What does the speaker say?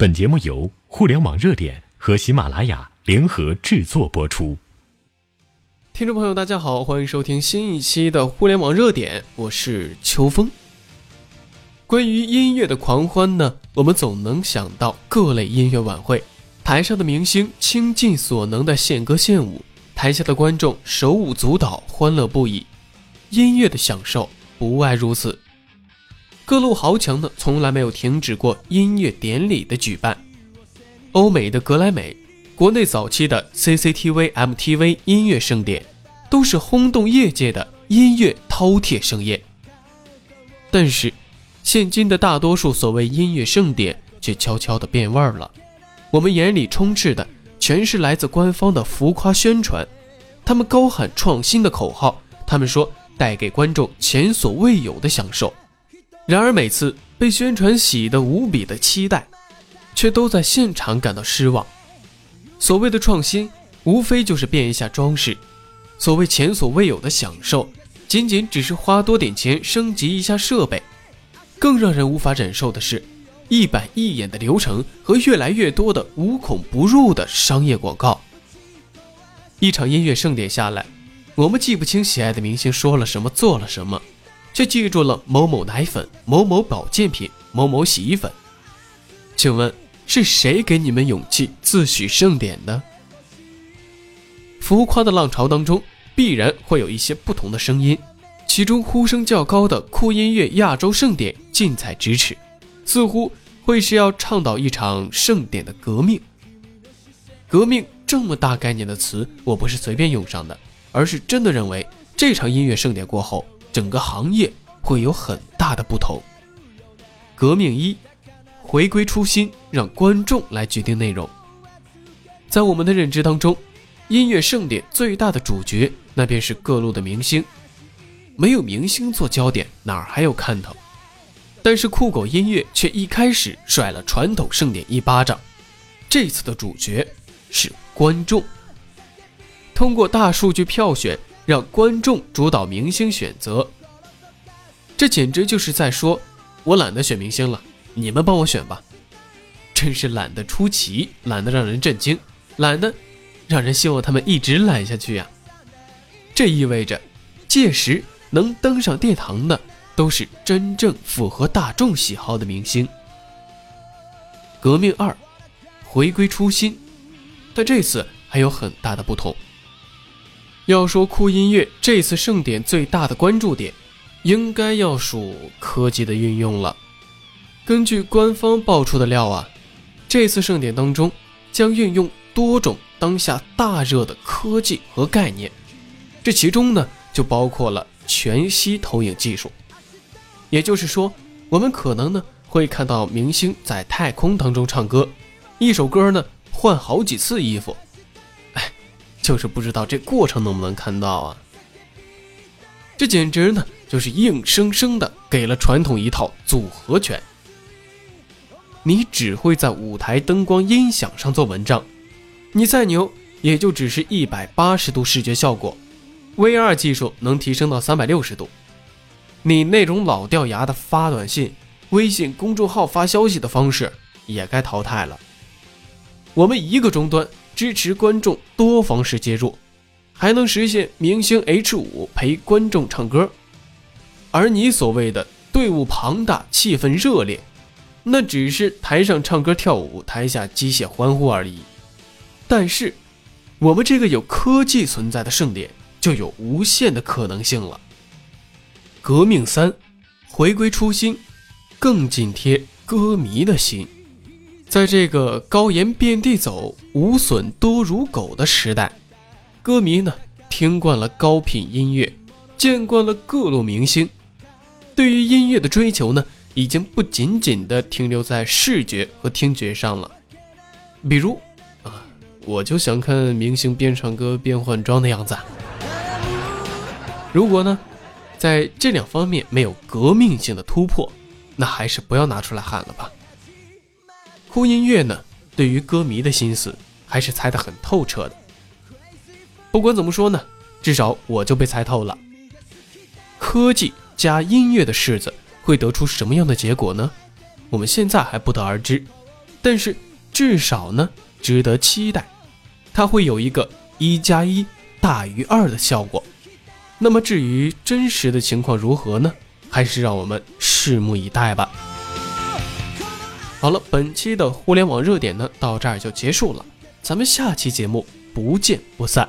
本节目由互联网热点和喜马拉雅联合制作播出。听众朋友，大家好，欢迎收听新一期的互联网热点，我是秋风。关于音乐的狂欢呢，我们总能想到各类音乐晚会，台上的明星倾尽所能的献歌献舞，台下的观众手舞足蹈，欢乐不已。音乐的享受不外如此。各路豪强呢，从来没有停止过音乐典礼的举办。欧美的格莱美，国内早期的 CCTV、MTV 音乐盛典，都是轰动业界的音乐饕餮盛宴。但是，现今的大多数所谓音乐盛典却悄悄地变味儿了。我们眼里充斥的全是来自官方的浮夸宣传，他们高喊创新的口号，他们说带给观众前所未有的享受。然而，每次被宣传喜得无比的期待，却都在现场感到失望。所谓的创新，无非就是变一下装饰；所谓前所未有的享受，仅仅只是花多点钱升级一下设备。更让人无法忍受的是，一板一眼的流程和越来越多的无孔不入的商业广告。一场音乐盛典下来，我们记不清喜爱的明星说了什么，做了什么。却记住了某某奶粉、某某保健品、某某洗衣粉。请问是谁给你们勇气自诩盛典的？浮夸的浪潮当中，必然会有一些不同的声音。其中呼声较高的酷音乐亚洲盛典近在咫尺，似乎会是要倡导一场盛典的革命。革命这么大概念的词，我不是随便用上的，而是真的认为这场音乐盛典过后。整个行业会有很大的不同。革命一，回归初心，让观众来决定内容。在我们的认知当中，音乐盛典最大的主角，那便是各路的明星。没有明星做焦点，哪儿还有看头？但是酷狗音乐却一开始甩了传统盛典一巴掌。这次的主角是观众，通过大数据票选。让观众主导明星选择，这简直就是在说：“我懒得选明星了，你们帮我选吧。”真是懒得出奇，懒得让人震惊，懒得让人希望他们一直懒下去呀。这意味着，届时能登上殿堂的都是真正符合大众喜好的明星。革命二，回归初心，但这次还有很大的不同。要说酷音乐这次盛典最大的关注点，应该要数科技的运用了。根据官方爆出的料啊，这次盛典当中将运用多种当下大热的科技和概念，这其中呢就包括了全息投影技术。也就是说，我们可能呢会看到明星在太空当中唱歌，一首歌呢换好几次衣服。就是不知道这过程能不能看到啊？这简直呢，就是硬生生的给了传统一套组合拳。你只会在舞台灯光音响上做文章，你再牛，也就只是一百八十度视觉效果，VR 技术能提升到三百六十度。你那种老掉牙的发短信、微信公众号发消息的方式也该淘汰了。我们一个终端。支持观众多方式接入，还能实现明星 H 五陪观众唱歌，而你所谓的队伍庞大、气氛热烈，那只是台上唱歌跳舞，台下机械欢呼而已。但是，我们这个有科技存在的盛典，就有无限的可能性了。革命三，回归初心，更紧贴歌迷的心。在这个高颜遍地走、无损多如狗的时代，歌迷呢听惯了高品音乐，见惯了各路明星，对于音乐的追求呢，已经不仅仅的停留在视觉和听觉上了。比如啊，我就想看明星边唱歌边换装的样子。如果呢，在这两方面没有革命性的突破，那还是不要拿出来喊了吧。酷音乐呢，对于歌迷的心思还是猜得很透彻的。不管怎么说呢，至少我就被猜透了。科技加音乐的式子会得出什么样的结果呢？我们现在还不得而知。但是至少呢，值得期待，它会有一个一加一大于二的效果。那么至于真实的情况如何呢？还是让我们拭目以待吧。好了，本期的互联网热点呢，到这儿就结束了，咱们下期节目不见不散。